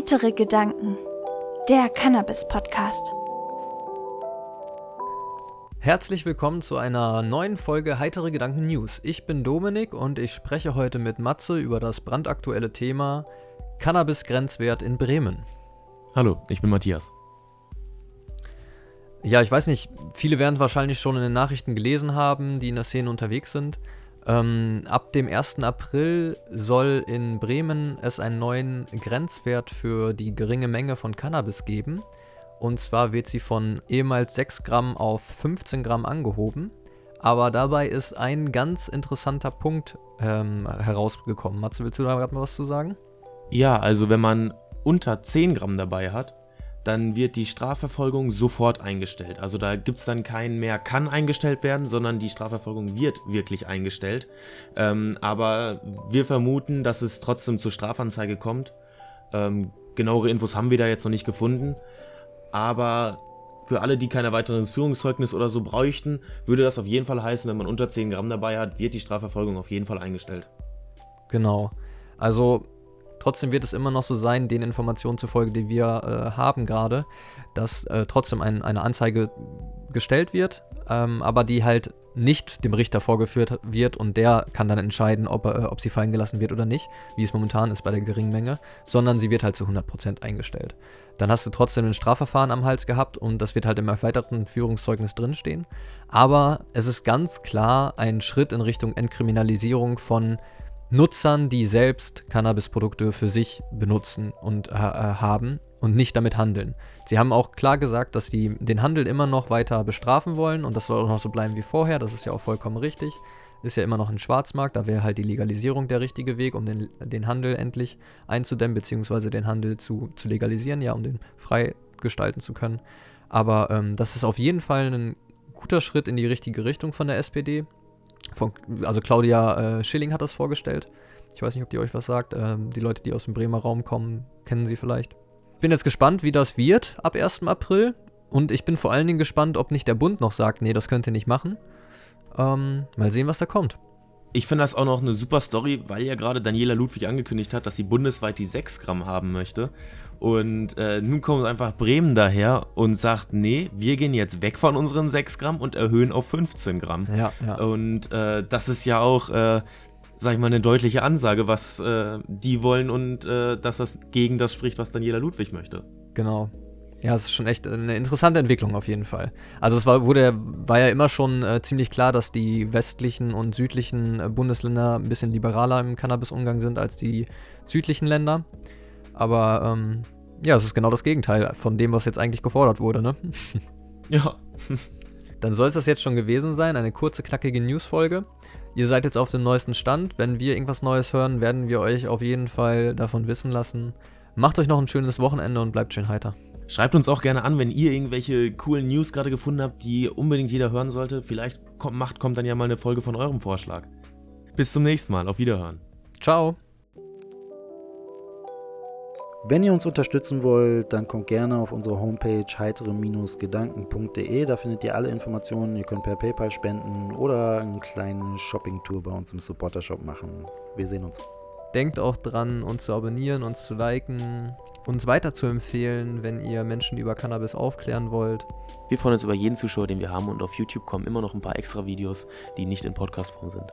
Heitere Gedanken, der Cannabis-Podcast. Herzlich willkommen zu einer neuen Folge Heitere Gedanken News. Ich bin Dominik und ich spreche heute mit Matze über das brandaktuelle Thema Cannabis-Grenzwert in Bremen. Hallo, ich bin Matthias. Ja, ich weiß nicht, viele werden es wahrscheinlich schon in den Nachrichten gelesen haben, die in der Szene unterwegs sind. Ähm, ab dem 1. April soll in Bremen es einen neuen Grenzwert für die geringe Menge von Cannabis geben. Und zwar wird sie von ehemals 6 Gramm auf 15 Gramm angehoben. Aber dabei ist ein ganz interessanter Punkt ähm, herausgekommen. Matze, willst du da gerade mal was zu sagen? Ja, also wenn man unter 10 Gramm dabei hat, dann wird die Strafverfolgung sofort eingestellt. Also da gibt es dann kein mehr kann eingestellt werden, sondern die Strafverfolgung wird wirklich eingestellt. Ähm, aber wir vermuten, dass es trotzdem zur Strafanzeige kommt. Ähm, genauere Infos haben wir da jetzt noch nicht gefunden. Aber für alle, die kein erweitertes Führungszeugnis oder so bräuchten, würde das auf jeden Fall heißen, wenn man unter 10 Gramm dabei hat, wird die Strafverfolgung auf jeden Fall eingestellt. Genau. Also Trotzdem wird es immer noch so sein, den Informationen zufolge, die wir äh, haben gerade, dass äh, trotzdem ein, eine Anzeige gestellt wird, ähm, aber die halt nicht dem Richter vorgeführt wird und der kann dann entscheiden, ob, äh, ob sie fallen gelassen wird oder nicht, wie es momentan ist bei der geringen Menge, sondern sie wird halt zu 100% eingestellt. Dann hast du trotzdem ein Strafverfahren am Hals gehabt und das wird halt im erweiterten Führungszeugnis drinstehen. Aber es ist ganz klar ein Schritt in Richtung Entkriminalisierung von Nutzern, die selbst Cannabisprodukte für sich benutzen und äh, äh, haben und nicht damit handeln. Sie haben auch klar gesagt, dass sie den Handel immer noch weiter bestrafen wollen und das soll auch noch so bleiben wie vorher. Das ist ja auch vollkommen richtig. Ist ja immer noch ein Schwarzmarkt, da wäre halt die Legalisierung der richtige Weg, um den, den Handel endlich einzudämmen, beziehungsweise den Handel zu, zu legalisieren, ja, um den frei gestalten zu können. Aber ähm, das ist auf jeden Fall ein guter Schritt in die richtige Richtung von der SPD. Von, also Claudia äh, Schilling hat das vorgestellt. Ich weiß nicht, ob die euch was sagt. Ähm, die Leute, die aus dem Bremer Raum kommen, kennen sie vielleicht. Bin jetzt gespannt, wie das wird ab 1. April. Und ich bin vor allen Dingen gespannt, ob nicht der Bund noch sagt, nee, das könnt ihr nicht machen. Ähm, mal sehen, was da kommt. Ich finde das auch noch eine super Story, weil ja gerade Daniela Ludwig angekündigt hat, dass sie bundesweit die 6 Gramm haben möchte. Und äh, nun kommt einfach Bremen daher und sagt, nee, wir gehen jetzt weg von unseren 6 Gramm und erhöhen auf 15 Gramm. Ja, ja. Und äh, das ist ja auch, äh, sag ich mal, eine deutliche Ansage, was äh, die wollen und äh, dass das gegen das spricht, was Daniela Ludwig möchte. Genau. Ja, es ist schon echt eine interessante Entwicklung auf jeden Fall. Also es war, wurde, war ja immer schon äh, ziemlich klar, dass die westlichen und südlichen äh, Bundesländer ein bisschen liberaler im Cannabis-Umgang sind als die südlichen Länder. Aber ähm, ja, es ist genau das Gegenteil von dem, was jetzt eigentlich gefordert wurde, ne? Ja. Dann soll es das jetzt schon gewesen sein, eine kurze, knackige News-Folge. Ihr seid jetzt auf dem neuesten Stand. Wenn wir irgendwas Neues hören, werden wir euch auf jeden Fall davon wissen lassen. Macht euch noch ein schönes Wochenende und bleibt schön heiter. Schreibt uns auch gerne an, wenn ihr irgendwelche coolen News gerade gefunden habt, die unbedingt jeder hören sollte. Vielleicht kommt, macht, kommt dann ja mal eine Folge von eurem Vorschlag. Bis zum nächsten Mal. Auf Wiederhören. Ciao. Wenn ihr uns unterstützen wollt, dann kommt gerne auf unsere Homepage heitere-gedanken.de. Da findet ihr alle Informationen. Ihr könnt per PayPal spenden oder eine kleine Shopping-Tour bei uns im Supporter-Shop machen. Wir sehen uns. Denkt auch dran, uns zu abonnieren, uns zu liken, uns weiter zu empfehlen, wenn ihr Menschen über Cannabis aufklären wollt. Wir freuen uns über jeden Zuschauer, den wir haben und auf YouTube kommen immer noch ein paar extra Videos, die nicht in Podcast-Form sind.